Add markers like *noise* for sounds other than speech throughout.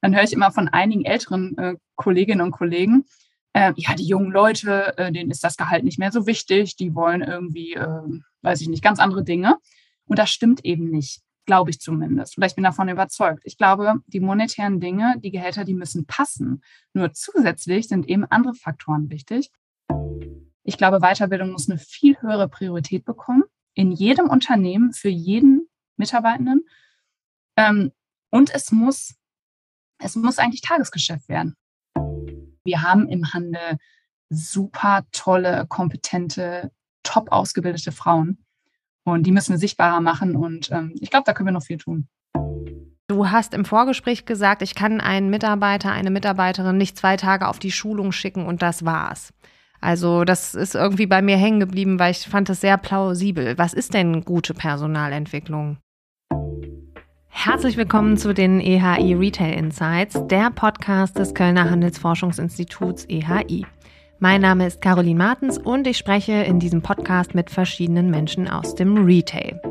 dann höre ich immer von einigen älteren äh, Kolleginnen und Kollegen, äh, ja, die jungen Leute, äh, denen ist das Gehalt nicht mehr so wichtig, die wollen irgendwie, äh, weiß ich nicht, ganz andere Dinge. Und das stimmt eben nicht, glaube ich zumindest. Oder ich bin davon überzeugt. Ich glaube, die monetären Dinge, die Gehälter, die müssen passen. Nur zusätzlich sind eben andere Faktoren wichtig. Ich glaube, Weiterbildung muss eine viel höhere Priorität bekommen. In jedem Unternehmen, für jeden Mitarbeitenden. Ähm, und es muss, es muss eigentlich Tagesgeschäft werden. Wir haben im Handel super tolle, kompetente, top ausgebildete Frauen. Und die müssen wir sichtbarer machen. Und ähm, ich glaube, da können wir noch viel tun. Du hast im Vorgespräch gesagt, ich kann einen Mitarbeiter, eine Mitarbeiterin nicht zwei Tage auf die Schulung schicken und das war's. Also das ist irgendwie bei mir hängen geblieben, weil ich fand das sehr plausibel. Was ist denn gute Personalentwicklung? Herzlich willkommen zu den EHI Retail Insights, der Podcast des Kölner Handelsforschungsinstituts EHI. Mein Name ist Caroline Martens und ich spreche in diesem Podcast mit verschiedenen Menschen aus dem Retail.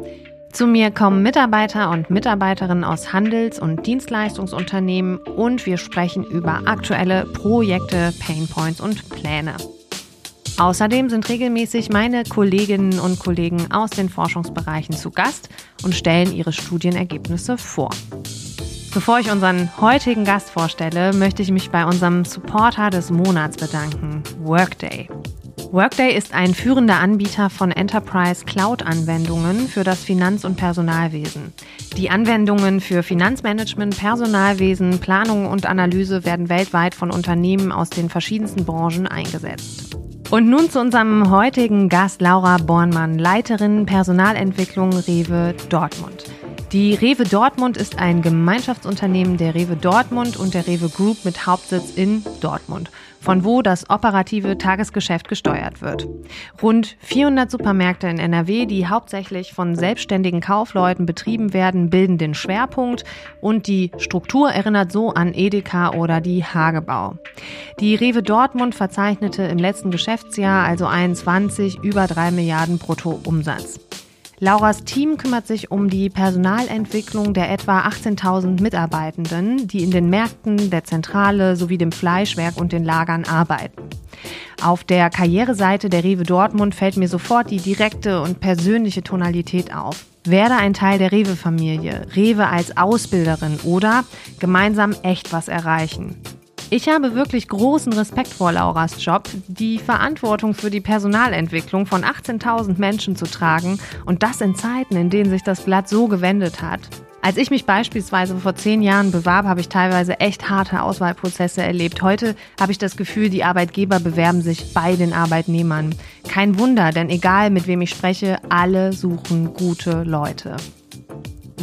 Zu mir kommen Mitarbeiter und Mitarbeiterinnen aus Handels- und Dienstleistungsunternehmen und wir sprechen über aktuelle Projekte, Painpoints und Pläne. Außerdem sind regelmäßig meine Kolleginnen und Kollegen aus den Forschungsbereichen zu Gast und stellen ihre Studienergebnisse vor. Bevor ich unseren heutigen Gast vorstelle, möchte ich mich bei unserem Supporter des Monats bedanken, Workday. Workday ist ein führender Anbieter von Enterprise Cloud-Anwendungen für das Finanz- und Personalwesen. Die Anwendungen für Finanzmanagement, Personalwesen, Planung und Analyse werden weltweit von Unternehmen aus den verschiedensten Branchen eingesetzt. Und nun zu unserem heutigen Gast Laura Bornmann, Leiterin Personalentwicklung Rewe Dortmund. Die Rewe Dortmund ist ein Gemeinschaftsunternehmen der Rewe Dortmund und der Rewe Group mit Hauptsitz in Dortmund, von wo das operative Tagesgeschäft gesteuert wird. Rund 400 Supermärkte in NRW, die hauptsächlich von selbstständigen Kaufleuten betrieben werden, bilden den Schwerpunkt und die Struktur erinnert so an Edeka oder die Hagebau. Die Rewe Dortmund verzeichnete im letzten Geschäftsjahr, also 21, über 3 Milliarden Brutto Umsatz. Lauras Team kümmert sich um die Personalentwicklung der etwa 18.000 Mitarbeitenden, die in den Märkten, der Zentrale sowie dem Fleischwerk und den Lagern arbeiten. Auf der Karriereseite der Rewe Dortmund fällt mir sofort die direkte und persönliche Tonalität auf. Werde ein Teil der Rewe-Familie, Rewe als Ausbilderin oder gemeinsam echt was erreichen. Ich habe wirklich großen Respekt vor Lauras Job, die Verantwortung für die Personalentwicklung von 18.000 Menschen zu tragen und das in Zeiten, in denen sich das Blatt so gewendet hat. Als ich mich beispielsweise vor zehn Jahren bewarb, habe ich teilweise echt harte Auswahlprozesse erlebt. Heute habe ich das Gefühl, die Arbeitgeber bewerben sich bei den Arbeitnehmern. Kein Wunder, denn egal mit wem ich spreche, alle suchen gute Leute.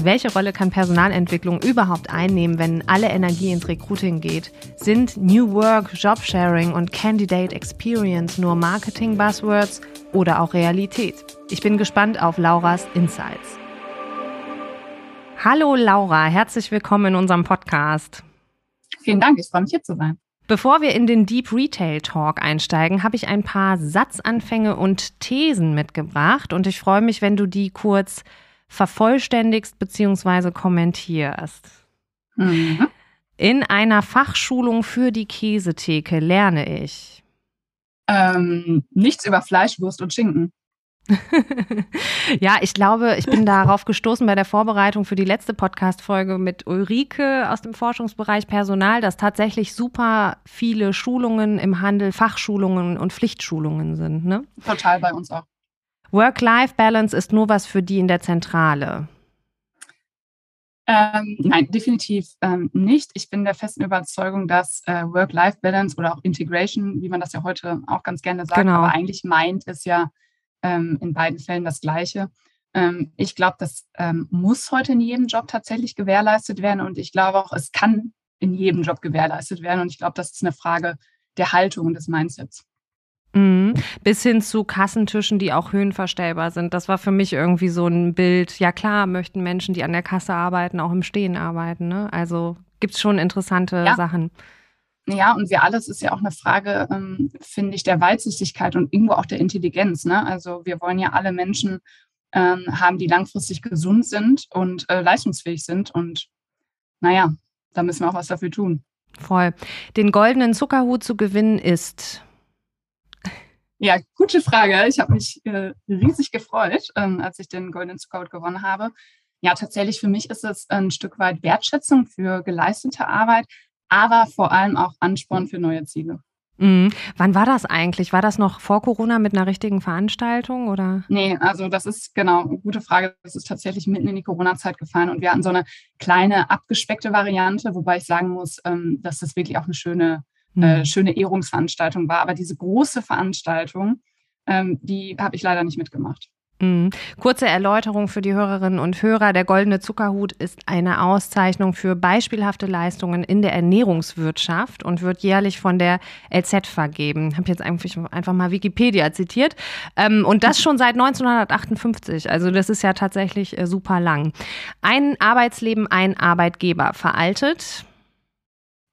Welche Rolle kann Personalentwicklung überhaupt einnehmen, wenn alle Energie ins Recruiting geht? Sind New Work, Jobsharing und Candidate Experience nur Marketing-Buzzwords oder auch Realität? Ich bin gespannt auf Lauras Insights. Hallo Laura, herzlich willkommen in unserem Podcast. Vielen Dank, ich freue mich hier zu sein. Bevor wir in den Deep Retail Talk einsteigen, habe ich ein paar Satzanfänge und Thesen mitgebracht und ich freue mich, wenn du die kurz vervollständigst bzw. kommentierst. Mhm. In einer Fachschulung für die Käsetheke lerne ich. Ähm, nichts über Fleisch, Wurst und Schinken. *laughs* ja, ich glaube, ich bin darauf gestoßen bei der Vorbereitung für die letzte Podcast-Folge mit Ulrike aus dem Forschungsbereich Personal, dass tatsächlich super viele Schulungen im Handel, Fachschulungen und Pflichtschulungen sind. Ne? Total bei uns auch. Work-Life-Balance ist nur was für die in der Zentrale. Ähm, nein, definitiv ähm, nicht. Ich bin der festen Überzeugung, dass äh, Work-Life-Balance oder auch Integration, wie man das ja heute auch ganz gerne sagt, genau. aber eigentlich meint, ist ja ähm, in beiden Fällen das Gleiche. Ähm, ich glaube, das ähm, muss heute in jedem Job tatsächlich gewährleistet werden und ich glaube auch, es kann in jedem Job gewährleistet werden und ich glaube, das ist eine Frage der Haltung und des Mindsets. Mhm. Bis hin zu Kassentischen, die auch höhenverstellbar sind. Das war für mich irgendwie so ein Bild. Ja klar, möchten Menschen, die an der Kasse arbeiten, auch im Stehen arbeiten. Ne? Also gibt es schon interessante ja. Sachen. Ja, und wir alles ist ja auch eine Frage, ähm, finde ich, der Weitsichtigkeit und irgendwo auch der Intelligenz. Ne? Also wir wollen ja alle Menschen ähm, haben, die langfristig gesund sind und äh, leistungsfähig sind. Und naja, da müssen wir auch was dafür tun. Voll. Den goldenen Zuckerhut zu gewinnen ist. Ja, gute Frage. Ich habe mich äh, riesig gefreut, ähm, als ich den goldenen Zuckerhut gewonnen habe. Ja, tatsächlich für mich ist es ein Stück weit Wertschätzung für geleistete Arbeit, aber vor allem auch Ansporn für neue Ziele. Mhm. Wann war das eigentlich? War das noch vor Corona mit einer richtigen Veranstaltung oder? Nee, also das ist genau eine gute Frage. Das ist tatsächlich mitten in die Corona-Zeit gefallen und wir hatten so eine kleine abgespeckte Variante, wobei ich sagen muss, ähm, dass das wirklich auch eine schöne. Äh, schöne Ehrungsveranstaltung war. Aber diese große Veranstaltung, ähm, die habe ich leider nicht mitgemacht. Mhm. Kurze Erläuterung für die Hörerinnen und Hörer. Der Goldene Zuckerhut ist eine Auszeichnung für beispielhafte Leistungen in der Ernährungswirtschaft und wird jährlich von der LZ vergeben. Ich habe jetzt einfach mal Wikipedia zitiert. Ähm, und das schon seit 1958. Also das ist ja tatsächlich äh, super lang. Ein Arbeitsleben, ein Arbeitgeber veraltet.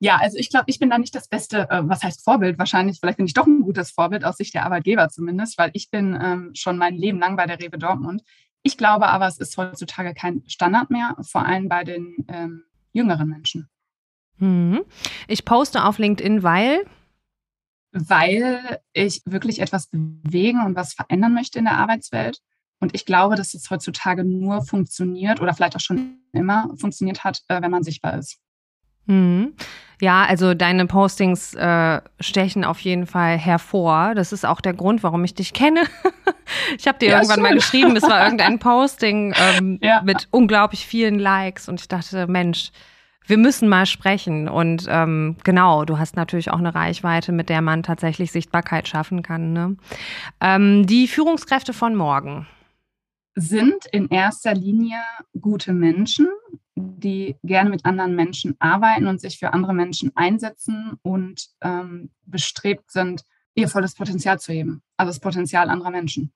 Ja, also ich glaube, ich bin da nicht das beste, äh, was heißt Vorbild wahrscheinlich, vielleicht bin ich doch ein gutes Vorbild aus Sicht der Arbeitgeber zumindest, weil ich bin ähm, schon mein Leben lang bei der Rewe Dortmund. Ich glaube aber, es ist heutzutage kein Standard mehr, vor allem bei den ähm, jüngeren Menschen. Mhm. Ich poste auf LinkedIn, weil weil ich wirklich etwas bewegen und was verändern möchte in der Arbeitswelt. Und ich glaube, dass es heutzutage nur funktioniert oder vielleicht auch schon immer funktioniert hat, äh, wenn man sichtbar ist. Mhm. Ja, also deine Postings äh, stechen auf jeden Fall hervor. Das ist auch der Grund, warum ich dich kenne. *laughs* ich habe dir ja, irgendwann schön. mal geschrieben, das war irgendein Posting ähm, *laughs* ja. mit unglaublich vielen Likes und ich dachte, Mensch, wir müssen mal sprechen. Und ähm, genau, du hast natürlich auch eine Reichweite, mit der man tatsächlich Sichtbarkeit schaffen kann. Ne? Ähm, die Führungskräfte von morgen sind in erster Linie gute Menschen, die gerne mit anderen Menschen arbeiten und sich für andere Menschen einsetzen und ähm, bestrebt sind, ihr volles Potenzial zu heben, also das Potenzial anderer Menschen.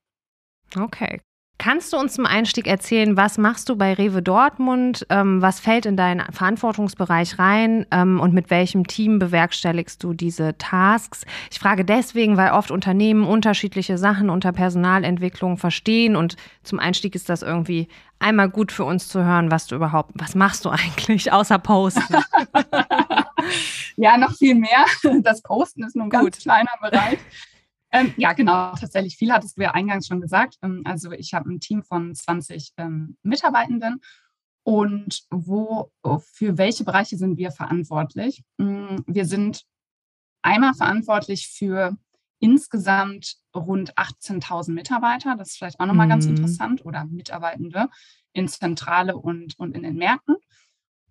Okay. Kannst du uns zum Einstieg erzählen, was machst du bei Rewe Dortmund? Ähm, was fällt in deinen Verantwortungsbereich rein ähm, und mit welchem Team bewerkstelligst du diese Tasks? Ich frage deswegen, weil oft Unternehmen unterschiedliche Sachen unter Personalentwicklung verstehen und zum Einstieg ist das irgendwie einmal gut für uns zu hören, was du überhaupt, was machst du eigentlich außer Posten? *laughs* ja, noch viel mehr. Das Posten ist nur ein ganz kleiner Bereich. Ähm, ja, genau, tatsächlich viel hattest du ja eingangs schon gesagt. Ähm, also ich habe ein Team von 20 ähm, Mitarbeitenden und wo, für welche Bereiche sind wir verantwortlich? Mm, wir sind einmal verantwortlich für insgesamt rund 18.000 Mitarbeiter. Das ist vielleicht auch nochmal mhm. ganz interessant oder Mitarbeitende in Zentrale und, und in den Märkten.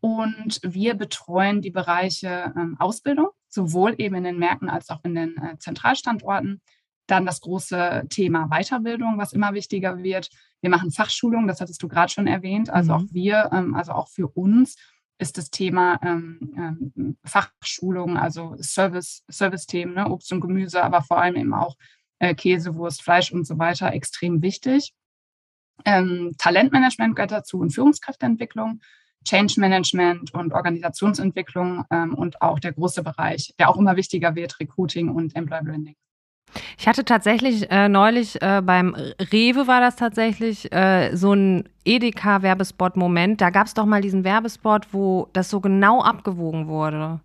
Und wir betreuen die Bereiche ähm, Ausbildung, sowohl eben in den Märkten als auch in den äh, Zentralstandorten. Dann das große Thema Weiterbildung, was immer wichtiger wird. Wir machen Fachschulungen, das hattest du gerade schon erwähnt. Also mhm. auch wir, ähm, also auch für uns ist das Thema ähm, ähm, Fachschulung, also Service, Service-Themen, ne? Obst und Gemüse, aber vor allem eben auch äh, Käse, Wurst, Fleisch und so weiter extrem wichtig. Ähm, Talentmanagement gehört dazu und Führungskräfteentwicklung. Change Management und Organisationsentwicklung ähm, und auch der große Bereich, der auch immer wichtiger wird, Recruiting und Employer Branding. Ich hatte tatsächlich äh, neulich äh, beim Rewe war das tatsächlich äh, so ein Edeka-Werbespot-Moment. Da gab es doch mal diesen Werbespot, wo das so genau abgewogen wurde.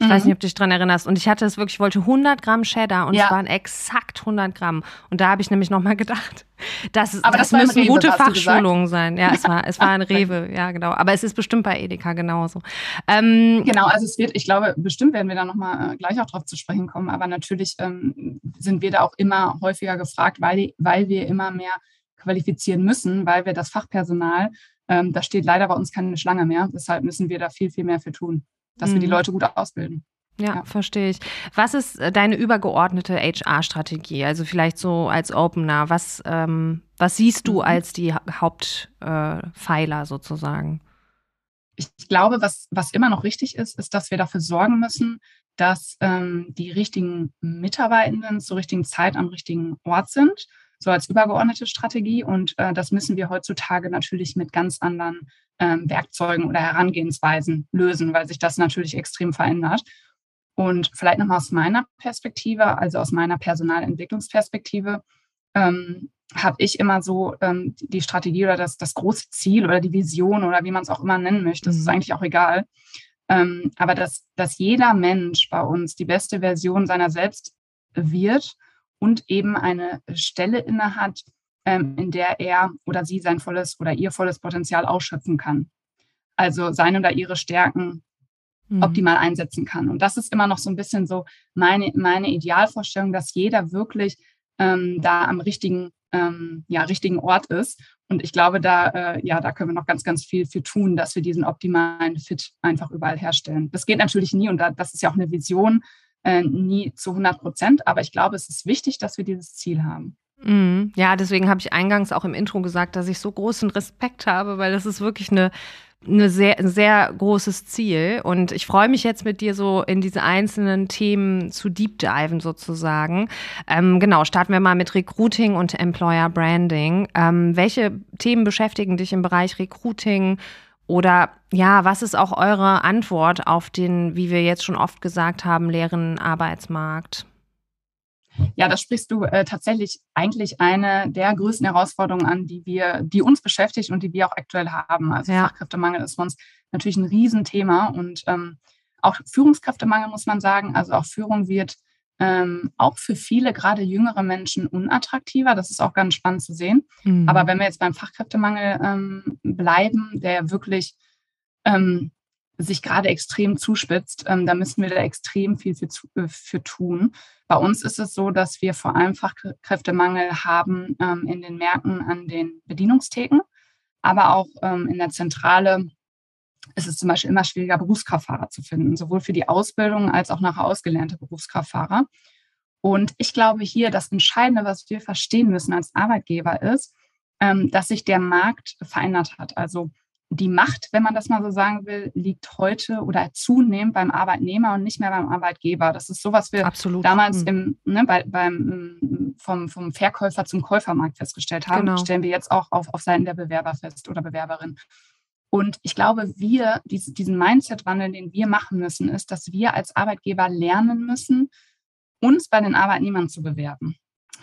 Ich mhm. weiß nicht, ob du dich dran erinnerst. Und ich hatte es wirklich, ich wollte 100 Gramm Cheddar und ja. es waren exakt 100 Gramm. Und da habe ich nämlich nochmal *laughs* gedacht, das, Aber das, das müssen gute Fachschulungen sein. Ja, es war, es war ein *laughs* Rewe, ja, genau. Aber es ist bestimmt bei Edeka genauso. Ähm, genau, also es wird, ich glaube, bestimmt werden wir da nochmal äh, gleich auch drauf zu sprechen kommen. Aber natürlich ähm, sind wir da auch immer häufiger gefragt, weil, weil wir immer mehr qualifizieren müssen, weil wir das Fachpersonal, ähm, da steht leider bei uns keine Schlange mehr. Deshalb müssen wir da viel, viel mehr für tun dass mhm. wir die mhm. Leute gut ausbilden. Ja, ja, verstehe ich. Was ist äh, deine übergeordnete HR-Strategie? Also vielleicht so als Opener. Was, ähm, was siehst du mhm. als die Hauptpfeiler äh, sozusagen? Ich glaube, was, was immer noch richtig ist, ist, dass wir dafür sorgen müssen, dass ähm, die richtigen Mitarbeitenden zur richtigen Zeit am richtigen Ort sind, so als übergeordnete Strategie. Und äh, das müssen wir heutzutage natürlich mit ganz anderen ähm, Werkzeugen oder Herangehensweisen lösen, weil sich das natürlich extrem verändert. Und vielleicht nochmal aus meiner Perspektive, also aus meiner Personalentwicklungsperspektive, ähm, habe ich immer so ähm, die Strategie oder das, das große Ziel oder die Vision oder wie man es auch immer nennen möchte, das ist mhm. eigentlich auch egal, Ähm, aber dass, dass jeder Mensch bei uns die beste Version seiner selbst wird und eben eine Stelle innehat, ähm, in der er oder sie sein volles oder ihr volles Potenzial ausschöpfen kann. Also seine oder ihre Stärken mhm. optimal einsetzen kann. Und das ist immer noch so ein bisschen so meine, meine Idealvorstellung, dass jeder wirklich ähm, da am richtigen, ähm, ja, richtigen Ort ist. Und ich glaube, da, äh, ja, da können wir noch ganz, ganz viel für tun, dass wir diesen optimalen Fit einfach überall herstellen. Das geht natürlich nie und da, das ist ja auch eine Vision, äh, nie zu 100 Prozent. Aber ich glaube, es ist wichtig, dass wir dieses Ziel haben. Mhm. Ja, deswegen habe ich eingangs auch im Intro gesagt, dass ich so großen Respekt habe, weil das ist wirklich eine eine sehr, ein sehr großes Ziel. Und ich freue mich jetzt mit dir so in diese einzelnen Themen zu deep diven sozusagen. Ähm, genau, starten wir mal mit Recruiting und Employer Branding. Ähm, welche Themen beschäftigen dich im Bereich Recruiting? Oder ja, was ist auch eure Antwort auf den, wie wir jetzt schon oft gesagt haben, leeren Arbeitsmarkt? Ja, das sprichst du äh, tatsächlich eigentlich eine der größten Herausforderungen an, die wir, die uns beschäftigt und die wir auch aktuell haben. Also ja. Fachkräftemangel ist für uns natürlich ein Riesenthema und ähm, auch Führungskräftemangel muss man sagen. Also auch Führung wird ähm, auch für viele, gerade jüngere Menschen, unattraktiver. Das ist auch ganz spannend zu sehen. Mhm. Aber wenn wir jetzt beim Fachkräftemangel ähm, bleiben, der wirklich ähm, sich gerade extrem zuspitzt, ähm, da müssen wir da extrem viel für, äh, für tun. Bei uns ist es so, dass wir vor allem Fachkräftemangel haben ähm, in den Märkten an den Bedienungstheken, aber auch ähm, in der Zentrale ist es zum Beispiel immer schwieriger, Berufskraftfahrer zu finden, sowohl für die Ausbildung als auch nachher ausgelernte Berufskraftfahrer. Und ich glaube hier, das Entscheidende, was wir verstehen müssen als Arbeitgeber, ist, ähm, dass sich der Markt verändert hat. Also die Macht, wenn man das mal so sagen will, liegt heute oder zunehmend beim Arbeitnehmer und nicht mehr beim Arbeitgeber. Das ist so, was wir Absolut. damals mhm. im, ne, bei, beim, vom, vom Verkäufer zum Käufermarkt festgestellt haben. Genau. Stellen wir jetzt auch auf, auf Seiten der Bewerber fest oder Bewerberin. Und ich glaube, wir, diesen Mindset-Wandel, den wir machen müssen, ist, dass wir als Arbeitgeber lernen müssen, uns bei den Arbeitnehmern zu bewerben.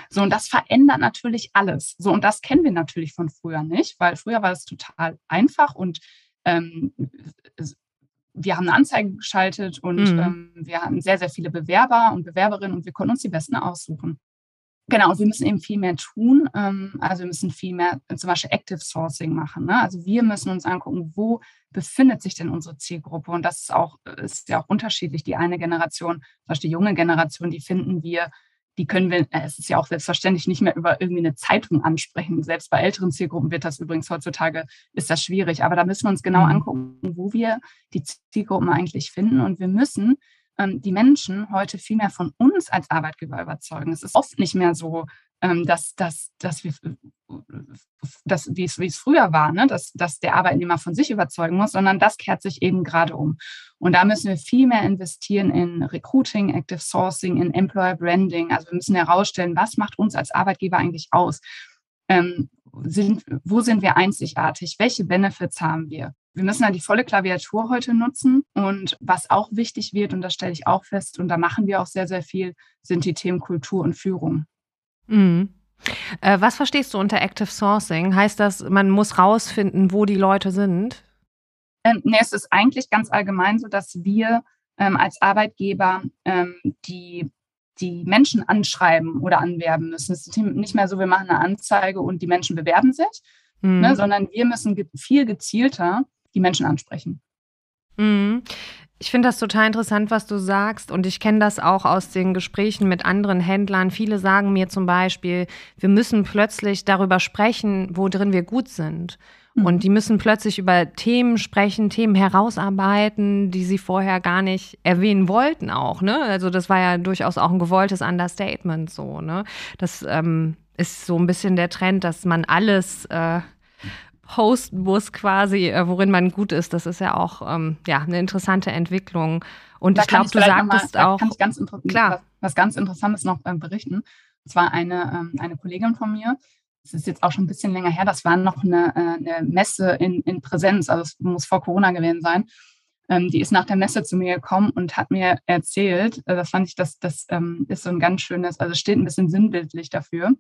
So, und das verändert natürlich alles. So, und das kennen wir natürlich von früher nicht, weil früher war es total einfach und ähm, wir haben eine Anzeige geschaltet und mhm. ähm, wir hatten sehr, sehr viele Bewerber und Bewerberinnen und wir konnten uns die besten aussuchen. Genau, und wir müssen eben viel mehr tun. Ähm, also wir müssen viel mehr zum Beispiel Active Sourcing machen. Ne? Also wir müssen uns angucken, wo befindet sich denn unsere Zielgruppe? Und das ist auch, ist ja auch unterschiedlich. Die eine Generation, zum Beispiel die junge Generation, die finden wir die können wir, äh, es ist ja auch selbstverständlich nicht mehr über irgendwie eine Zeitung ansprechen. Selbst bei älteren Zielgruppen wird das übrigens heutzutage, ist das schwierig. Aber da müssen wir uns genau mhm. angucken, wo wir die Zielgruppen eigentlich finden. Und wir müssen ähm, die Menschen heute viel mehr von uns als Arbeitgeber überzeugen. Es ist oft nicht mehr so, ähm, dass, dass, dass wir, dass, wie, es, wie es früher war, ne? dass, dass der Arbeitnehmer von sich überzeugen muss, sondern das kehrt sich eben gerade um. Und da müssen wir viel mehr investieren in Recruiting, Active Sourcing, in Employer Branding. Also wir müssen herausstellen, was macht uns als Arbeitgeber eigentlich aus? Ähm, sind, wo sind wir einzigartig? Welche Benefits haben wir? Wir müssen ja die volle Klaviatur heute nutzen. Und was auch wichtig wird, und das stelle ich auch fest, und da machen wir auch sehr, sehr viel, sind die Themen Kultur und Führung. Mhm. Äh, was verstehst du unter Active Sourcing? Heißt das, man muss rausfinden, wo die Leute sind? Ähm, nee, es ist eigentlich ganz allgemein so, dass wir ähm, als Arbeitgeber ähm, die, die Menschen anschreiben oder anwerben müssen. Es ist nicht mehr so, wir machen eine Anzeige und die Menschen bewerben sich, mhm. ne, sondern wir müssen ge viel gezielter die Menschen ansprechen. Mhm. Ich finde das total interessant, was du sagst. Und ich kenne das auch aus den Gesprächen mit anderen Händlern. Viele sagen mir zum Beispiel, wir müssen plötzlich darüber sprechen, wo drin wir gut sind. Mhm. Und die müssen plötzlich über Themen sprechen, Themen herausarbeiten, die sie vorher gar nicht erwähnen wollten auch. Ne? Also das war ja durchaus auch ein gewolltes Understatement so. Ne? Das ähm, ist so ein bisschen der Trend, dass man alles äh, hosten muss quasi, äh, worin man gut ist. Das ist ja auch ähm, ja, eine interessante Entwicklung. Und da ich glaube, du sagtest mal, auch. Kann ich ganz klar. Was, was, ganz Interessantes noch äh, berichten. Es war eine, ähm, eine Kollegin von mir, das ist jetzt auch schon ein bisschen länger her, das war noch eine, äh, eine Messe in, in Präsenz, also es muss vor Corona gewesen sein. Ähm, die ist nach der Messe zu mir gekommen und hat mir erzählt, äh, das fand ich, das, das ähm, ist so ein ganz schönes, also steht ein bisschen sinnbildlich dafür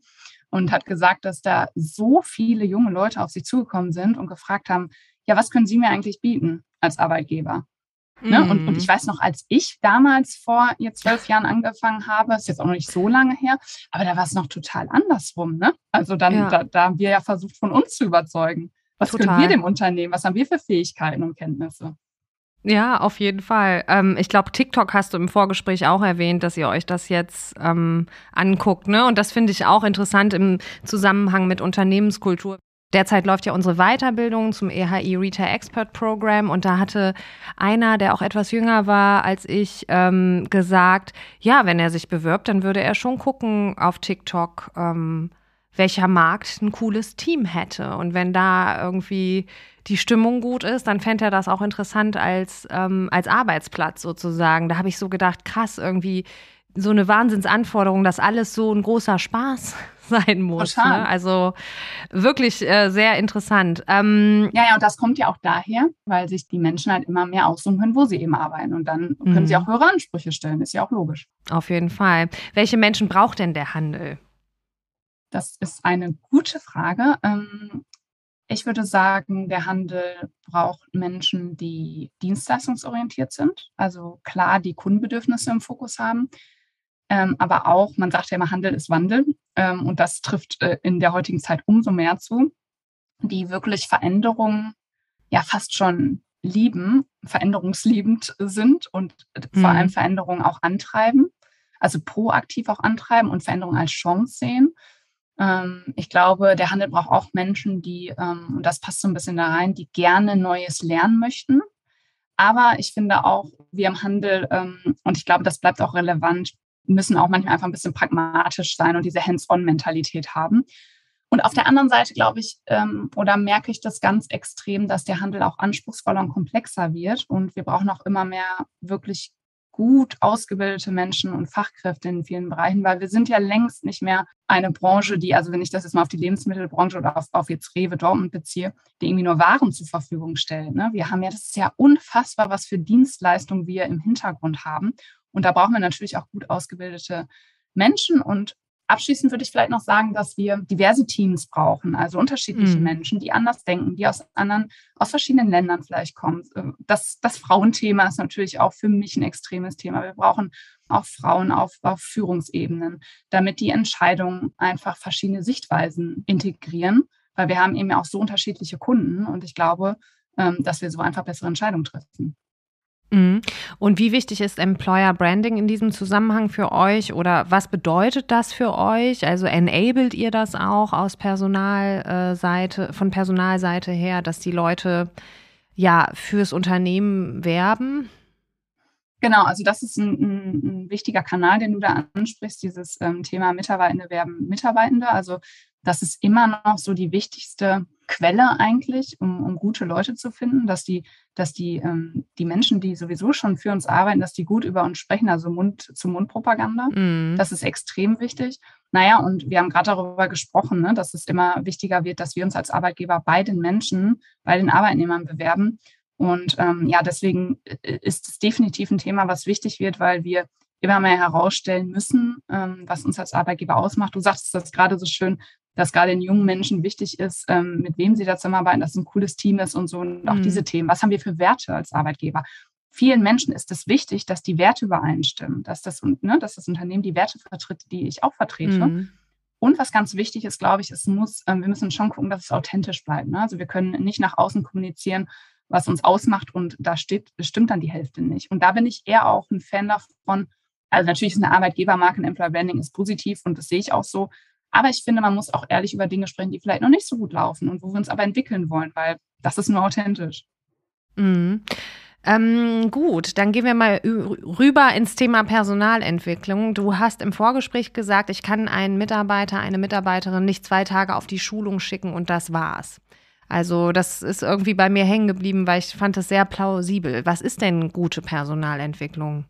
und hat gesagt, dass da so viele junge Leute auf sie zugekommen sind und gefragt haben, ja, was können Sie mir eigentlich bieten als Arbeitgeber? Ne? Mhm. Und, und ich weiß noch, als ich damals vor jetzt zwölf Jahren angefangen habe, ist jetzt auch noch nicht so lange her, aber da war es noch total andersrum. Ne? Also dann, ja. da, da haben wir ja versucht, von uns zu überzeugen. Was total. können wir dem Unternehmen? Was haben wir für Fähigkeiten und Kenntnisse? Ja, auf jeden Fall. Ähm, ich glaube, TikTok hast du im Vorgespräch auch erwähnt, dass ihr euch das jetzt ähm, anguckt. Ne? Und das finde ich auch interessant im Zusammenhang mit Unternehmenskultur. Derzeit läuft ja unsere Weiterbildung zum EHI Retail Expert Program und da hatte einer, der auch etwas jünger war als ich, ähm, gesagt, ja, wenn er sich bewirbt, dann würde er schon gucken auf TikTok, ähm, welcher Markt ein cooles Team hätte. Und wenn da irgendwie die Stimmung gut ist, dann fände er das auch interessant als, ähm, als Arbeitsplatz sozusagen. Da habe ich so gedacht, krass, irgendwie so eine Wahnsinnsanforderung, dass alles so ein großer Spaß *laughs* sein muss. Ne? Also wirklich äh, sehr interessant. Ähm, ja, ja, und das kommt ja auch daher, weil sich die Menschen halt immer mehr aussuchen können, wo sie eben arbeiten. Und dann können mhm. sie auch höhere Ansprüche stellen. Ist ja auch logisch. Auf jeden Fall. Welche Menschen braucht denn der Handel? Das ist eine gute Frage. Ähm, ich würde sagen, der Handel braucht Menschen, die dienstleistungsorientiert sind, also klar die Kundenbedürfnisse im Fokus haben, ähm, aber auch, man sagt ja immer, Handel ist Wandel ähm, und das trifft äh, in der heutigen Zeit umso mehr zu, die wirklich Veränderungen ja fast schon lieben, veränderungsliebend sind und mhm. vor allem Veränderungen auch antreiben, also proaktiv auch antreiben und Veränderungen als Chance sehen. Ähm, ich glaube, der Handel braucht auch Menschen, die, ähm, und das passt so ein bisschen da rein, die gerne Neues lernen möchten. Aber ich finde auch, wir im Handel, ähm, und ich glaube, das bleibt auch relevant, müssen auch manchmal einfach ein bisschen pragmatisch sein und diese Hands-on-Mentalität haben. Und auf der anderen Seite glaube ich, oder merke ich das ganz extrem, dass der Handel auch anspruchsvoller und komplexer wird. Und wir brauchen auch immer mehr wirklich gut ausgebildete Menschen und Fachkräfte in vielen Bereichen, weil wir sind ja längst nicht mehr eine Branche, die, also wenn ich das jetzt mal auf die Lebensmittelbranche oder auf, auf jetzt Rewe Dortmund beziehe, die irgendwie nur Waren zur Verfügung stellt. Ne? Wir haben ja, das ist ja unfassbar, was für Dienstleistungen wir im Hintergrund haben. Und da brauchen wir natürlich auch gut ausgebildete Menschen. Und abschließend würde ich vielleicht noch sagen, dass wir diverse Teams brauchen, also unterschiedliche mhm. Menschen, die anders denken, die aus anderen, aus verschiedenen Ländern vielleicht kommen. Das, das Frauenthema ist natürlich auch für mich ein extremes Thema. Wir brauchen auch Frauen auf, auf Führungsebenen, damit die Entscheidungen einfach verschiedene Sichtweisen integrieren, weil wir haben eben auch so unterschiedliche Kunden und ich glaube, ähm, dass wir so einfach bessere Entscheidungen treffen. Mhm. Und wie wichtig ist Employer Branding in diesem Zusammenhang für euch oder was bedeutet das für euch? Also enabled ihr das auch aus Personalseite, von Personalseite her, dass die Leute ja fürs Unternehmen werben? Genau, also das ist ein, ein, ein wichtiger Kanal, den du da ansprichst, dieses ähm, Thema Mitarbeitende werben Mitarbeitende. Also das ist immer noch so die wichtigste Quelle eigentlich, um, um gute Leute zu finden, dass die, dass die, ähm, die Menschen, die sowieso schon für uns arbeiten, dass die gut über uns sprechen, also Mund-zu-Mund-Propaganda. Mm. Das ist extrem wichtig. Naja, und wir haben gerade darüber gesprochen, ne, dass es immer wichtiger wird, dass wir uns als Arbeitgeber bei den Menschen, bei den Arbeitnehmern bewerben. Und ähm, ja, deswegen äh, ist es definitiv ein Thema, was wichtig wird, weil wir immer mehr herausstellen müssen, ähm, was uns als Arbeitgeber ausmacht. Du sagst das gerade so schön, dass gerade den jungen Menschen wichtig ist, ähm, mit wem sie da zusammenarbeiten, dass es ein cooles Team ist und so. Und auch mhm. diese Themen. Was haben wir für Werte als Arbeitgeber? Vielen Menschen ist es wichtig, dass die Werte übereinstimmen, dass das, ne, dass das Unternehmen die Werte vertritt, die ich auch vertrete. Mhm. Und was ganz wichtig ist, glaube ich, es muss, ähm, wir müssen schon gucken, dass es authentisch bleibt. Ne? Also wir können nicht nach außen kommunizieren, was uns ausmacht und da steht, stimmt dann die Hälfte nicht. Und da bin ich eher auch ein Fan davon. Also natürlich ist eine Arbeitgebermarke, ein Employer Branding ist positiv und das sehe ich auch so. Aber ich finde, man muss auch ehrlich über Dinge sprechen, die vielleicht noch nicht so gut laufen und wo wir uns aber entwickeln wollen, weil das ist nur authentisch. Mhm. Ähm, gut, dann gehen wir mal rüber ins Thema Personalentwicklung. Du hast im Vorgespräch gesagt, ich kann einen Mitarbeiter, eine Mitarbeiterin nicht zwei Tage auf die Schulung schicken und das war's. Also das ist irgendwie bei mir hängen geblieben, weil ich fand das sehr plausibel. Was ist denn gute Personalentwicklung?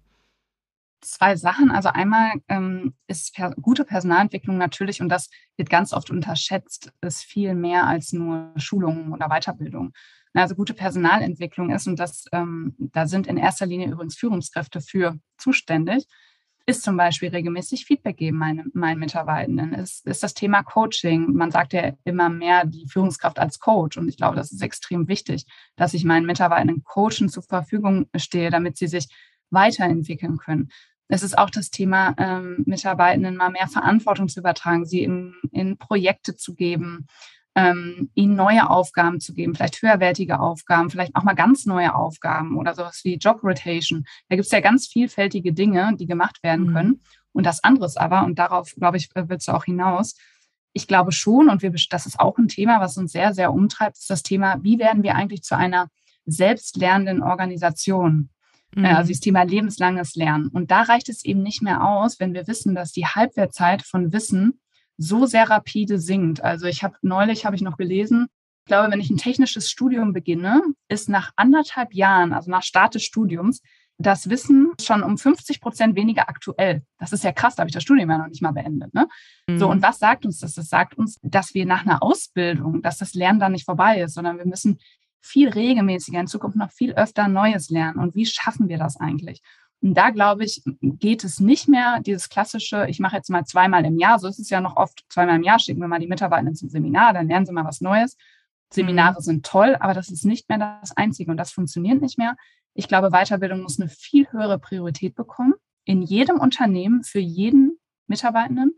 Zwei Sachen. Also einmal ähm, ist per gute Personalentwicklung natürlich, und das wird ganz oft unterschätzt, ist viel mehr als nur Schulungen oder Weiterbildung. Also gute Personalentwicklung ist, und das, ähm, da sind in erster Linie übrigens Führungskräfte für zuständig, ist zum Beispiel regelmäßig Feedback geben meine, meinen Mitarbeitenden, ist, ist das Thema Coaching. Man sagt ja immer mehr die Führungskraft als Coach und ich glaube, das ist extrem wichtig, dass ich meinen Mitarbeitenden Coachen zur Verfügung stehe, damit sie sich weiterentwickeln können. Es ist auch das Thema, ähm, Mitarbeitenden mal mehr Verantwortung zu übertragen, sie in, in Projekte zu geben, ähm, ihnen neue Aufgaben zu geben, vielleicht höherwertige Aufgaben, vielleicht auch mal ganz neue Aufgaben oder sowas wie Job Rotation. Da gibt es ja ganz vielfältige Dinge, die gemacht werden mhm. können. Und das andere ist aber, und darauf, glaube ich, willst du auch hinaus, ich glaube schon, und wir, das ist auch ein Thema, was uns sehr, sehr umtreibt, ist das Thema, wie werden wir eigentlich zu einer selbstlernenden Organisation? Äh, mhm. Also das Thema lebenslanges Lernen. Und da reicht es eben nicht mehr aus, wenn wir wissen, dass die Halbwertzeit von Wissen so sehr rapide sinkt. Also ich habe neulich, habe ich noch gelesen, ich glaube, wenn ich ein technisches Studium beginne, ist nach anderthalb Jahren, also nach Start des Studiums, das Wissen schon um 50 Prozent weniger aktuell. Das ist ja krass, da habe ich das Studium ja noch nicht mal beendet. Ne? Mhm. So, und was sagt uns das? Das sagt uns, dass wir nach einer Ausbildung, dass das Lernen dann nicht vorbei ist, sondern wir müssen viel regelmäßiger in Zukunft noch viel öfter Neues lernen. Und wie schaffen wir das eigentlich? Und da glaube ich, geht es nicht mehr dieses klassische, ich mache jetzt mal zweimal im Jahr, so ist es ja noch oft, zweimal im Jahr schicken wir mal die Mitarbeiter zum Seminar, dann lernen sie mal was Neues. Seminare mhm. sind toll, aber das ist nicht mehr das Einzige und das funktioniert nicht mehr. Ich glaube, Weiterbildung muss eine viel höhere Priorität bekommen, in jedem Unternehmen, für jeden Mitarbeitenden.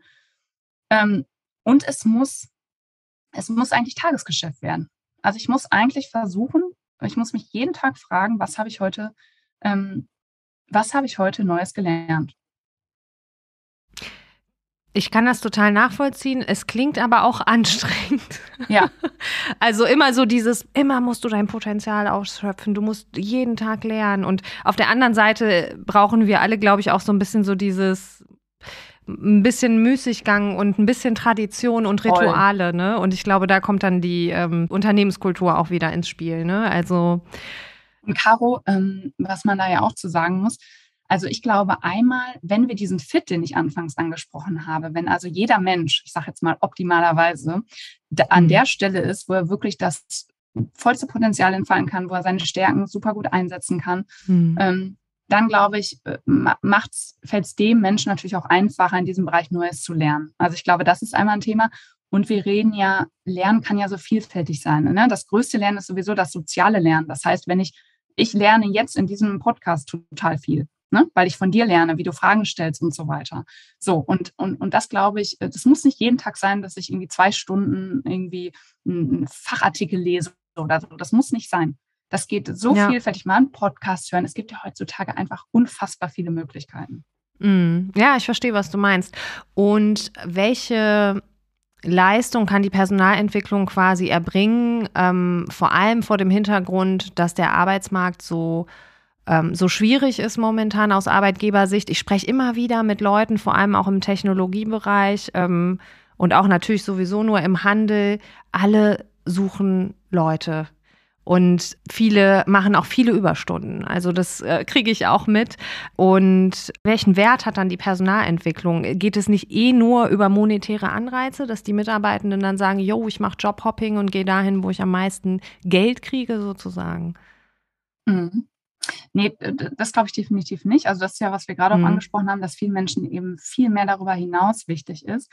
Ähm, und es muss, es muss eigentlich Tagesgeschäft werden. Also ich muss eigentlich versuchen, ich muss mich jeden Tag fragen, was habe ich heute ähm, was habe ich heute Neues gelernt? Ich kann das total nachvollziehen. Es klingt aber auch *laughs* anstrengend. Ja. *laughs* Also immer so dieses, immer musst du dein Potenzial ausschöpfen. Du musst jeden Tag lernen. Und auf der anderen Seite brauchen wir alle, glaube ich, auch so ein bisschen so dieses, ein bisschen Müßiggang und ein bisschen Tradition und Rituale. Ne? Und ich glaube, da kommt dann die ähm, Unternehmenskultur auch wieder ins Spiel. Ne? Also und Caro, ähm, was man da ja auch zu sagen muss, also ich glaube einmal, wenn wir diesen Fit, den ich anfangs angesprochen habe, wenn also jeder Mensch, ich sage jetzt mal optimalerweise, an mhm. der Stelle ist, wo er wirklich das vollste Potenzial entfallen kann, wo er seine Stärken super gut einsetzen kann, mhm. ähm, dann glaube ich, äh, fällt es dem Menschen natürlich auch einfacher, in diesem Bereich Neues zu lernen. Also ich glaube, das ist einmal ein Thema. Und wir reden ja, Lernen kann ja so vielfältig sein. Ne? Das größte Lernen ist sowieso das soziale Lernen. Das heißt, wenn ich ich lerne jetzt in diesem Podcast total viel. Ne? weil ich von dir lerne, wie du Fragen stellst und so weiter. So, und, und, und das glaube ich, das muss nicht jeden Tag sein, dass ich irgendwie zwei Stunden irgendwie einen Fachartikel lese oder so. Das muss nicht sein. Das geht so ja. vielfältig mal einen Podcast hören. Es gibt ja heutzutage einfach unfassbar viele Möglichkeiten. Mm, ja, ich verstehe, was du meinst. Und welche Leistung kann die Personalentwicklung quasi erbringen, ähm, vor allem vor dem Hintergrund, dass der Arbeitsmarkt so, ähm, so schwierig ist momentan aus Arbeitgebersicht. Ich spreche immer wieder mit Leuten, vor allem auch im Technologiebereich ähm, und auch natürlich sowieso nur im Handel. Alle suchen Leute und viele machen auch viele Überstunden. Also das äh, kriege ich auch mit. Und welchen Wert hat dann die Personalentwicklung? Geht es nicht eh nur über monetäre Anreize, dass die Mitarbeitenden dann sagen, yo, ich mache Jobhopping und gehe dahin, wo ich am meisten Geld kriege, sozusagen? Mhm. Nee, das glaube ich definitiv nicht. Also das ist ja, was wir gerade mhm. auch angesprochen haben, dass vielen Menschen eben viel mehr darüber hinaus wichtig ist.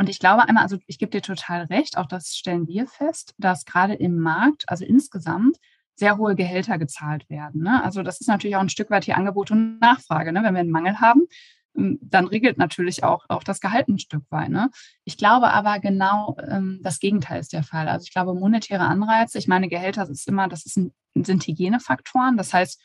Und ich glaube einmal, also ich gebe dir total recht, auch das stellen wir fest, dass gerade im Markt, also insgesamt, sehr hohe Gehälter gezahlt werden. Ne? Also das ist natürlich auch ein Stück weit hier Angebot und Nachfrage. Ne? Wenn wir einen Mangel haben, ähm, dann regelt natürlich auch, auch das Gehalt ein Stück weit. Ne? Ich glaube aber genau ähm, das Gegenteil ist der Fall. Also ich glaube, monetäre Anreize, ich meine, Gehälter ist immer, das ist ein, sind Hygienefaktoren. Das heißt,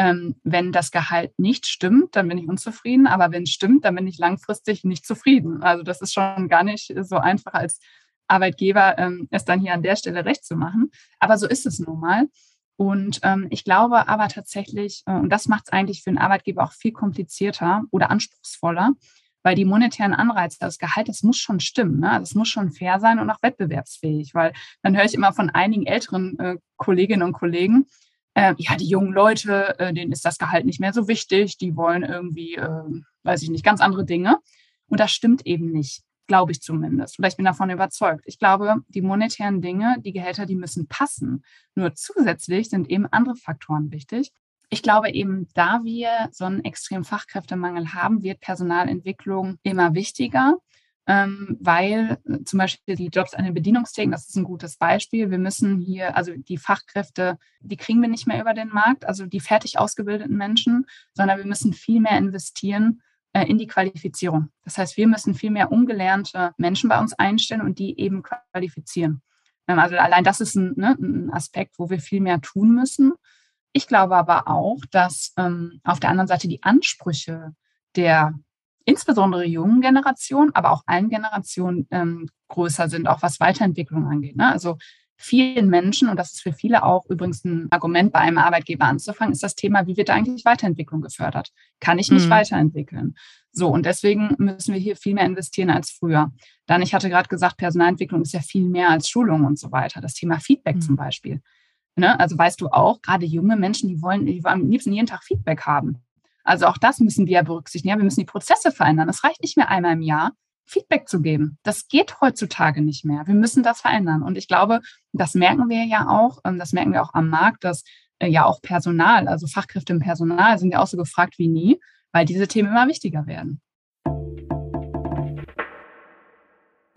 ähm, wenn das Gehalt nicht stimmt, dann bin ich unzufrieden. Aber wenn es stimmt, dann bin ich langfristig nicht zufrieden. Also das ist schon gar nicht so einfach als Arbeitgeber, ähm, es dann hier an der Stelle recht zu machen. Aber so ist es nun mal. Und ähm, ich glaube aber tatsächlich, äh, und das macht es eigentlich für einen Arbeitgeber auch viel komplizierter oder anspruchsvoller, weil die monetären Anreize, das Gehalt, das muss schon stimmen. Ne? Das muss schon fair sein und auch wettbewerbsfähig, weil dann höre ich immer von einigen älteren äh, Kolleginnen und Kollegen, äh, ja, die jungen Leute, äh, denen ist das Gehalt nicht mehr so wichtig, die wollen irgendwie, äh, weiß ich nicht, ganz andere Dinge. Und das stimmt eben nicht, glaube ich zumindest. Oder ich bin davon überzeugt. Ich glaube, die monetären Dinge, die Gehälter, die müssen passen. Nur zusätzlich sind eben andere Faktoren wichtig. Ich glaube eben, da wir so einen extremen Fachkräftemangel haben, wird Personalentwicklung immer wichtiger ähm, weil äh, zum Beispiel die Jobs an den Bedienungstheken, das ist ein gutes Beispiel. Wir müssen hier, also die Fachkräfte, die kriegen wir nicht mehr über den Markt, also die fertig ausgebildeten Menschen, sondern wir müssen viel mehr investieren äh, in die Qualifizierung. Das heißt, wir müssen viel mehr ungelernte Menschen bei uns einstellen und die eben qualifizieren. Ähm, also allein das ist ein, ne, ein, Aspekt, wo wir viel mehr tun müssen. Ich glaube aber auch, dass ähm, auf der anderen Seite die Ansprüche der insbesondere jungen Generationen, aber auch allen Generationen ähm, größer sind, auch was Weiterentwicklung angeht. Ne? Also vielen Menschen, und das ist für viele auch übrigens ein Argument, bei einem Arbeitgeber anzufangen, ist das Thema, wie wird da eigentlich Weiterentwicklung gefördert? Kann ich mich mhm. weiterentwickeln? So, und deswegen müssen wir hier viel mehr investieren als früher. Dann, ich hatte gerade gesagt, Personalentwicklung ist ja viel mehr als Schulung und so weiter. Das Thema Feedback mhm. zum Beispiel. Ne? Also weißt du auch, gerade junge Menschen, die wollen, die wollen am liebsten jeden Tag Feedback haben. Also auch das müssen wir ja berücksichtigen. Ja, wir müssen die Prozesse verändern. Es reicht nicht mehr einmal im Jahr, Feedback zu geben. Das geht heutzutage nicht mehr. Wir müssen das verändern. Und ich glaube, das merken wir ja auch, ähm, das merken wir auch am Markt, dass äh, ja auch Personal, also Fachkräfte im Personal sind ja auch so gefragt wie nie, weil diese Themen immer wichtiger werden.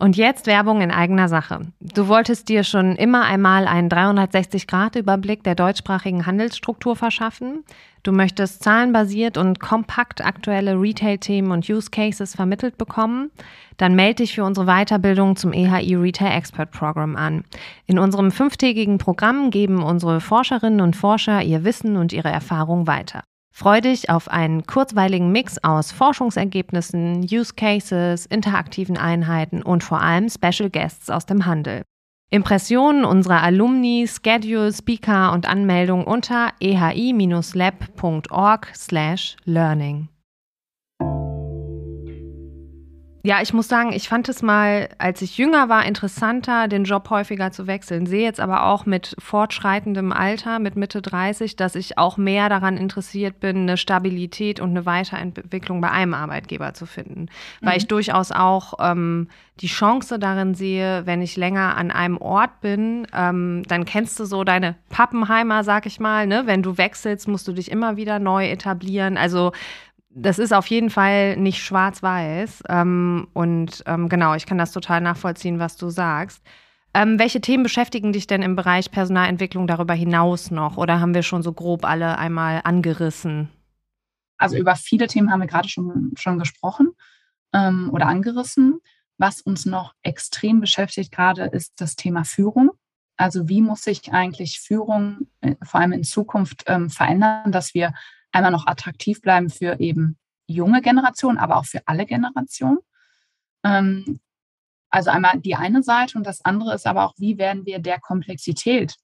Und jetzt Werbung in eigener Sache. Du wolltest dir schon immer einmal einen 360-Grad-Überblick der deutschsprachigen Handelsstruktur verschaffen. Du möchtest zahlenbasiert und kompakt aktuelle Retail-Themen und Use Cases vermittelt bekommen. Dann melde dich für unsere Weiterbildung zum EHI Retail Expert Program an. In unserem fünftägigen Programm geben unsere Forscherinnen und Forscher ihr Wissen und ihre Erfahrung weiter. Freu dich auf einen kurzweiligen Mix aus Forschungsergebnissen, Use Cases, interaktiven Einheiten und vor allem Special Guests aus dem Handel. Impressionen unserer Alumni, Schedule, Speaker und Anmeldung unter ehi-lab.org/learning. Ja, ich muss sagen, ich fand es mal, als ich jünger war, interessanter, den Job häufiger zu wechseln. Sehe jetzt aber auch mit fortschreitendem Alter, mit Mitte 30, dass ich auch mehr daran interessiert bin, eine Stabilität und eine Weiterentwicklung bei einem Arbeitgeber zu finden. Mhm. Weil ich durchaus auch ähm, die Chance darin sehe, wenn ich länger an einem Ort bin, ähm, dann kennst du so deine Pappenheimer, sag ich mal, ne? Wenn du wechselst, musst du dich immer wieder neu etablieren. Also das ist auf jeden Fall nicht schwarz-weiß. Ähm, und ähm, genau, ich kann das total nachvollziehen, was du sagst. Ähm, welche Themen beschäftigen dich denn im Bereich Personalentwicklung darüber hinaus noch? Oder haben wir schon so grob alle einmal angerissen? Also über viele Themen haben wir gerade schon, schon gesprochen ähm, oder angerissen. Was uns noch extrem beschäftigt gerade ist das Thema Führung. Also wie muss sich eigentlich Führung äh, vor allem in Zukunft ähm, verändern, dass wir einmal noch attraktiv bleiben für eben junge Generationen, aber auch für alle Generationen. Ähm, also einmal die eine Seite und das andere ist aber auch, wie werden wir der Komplexität,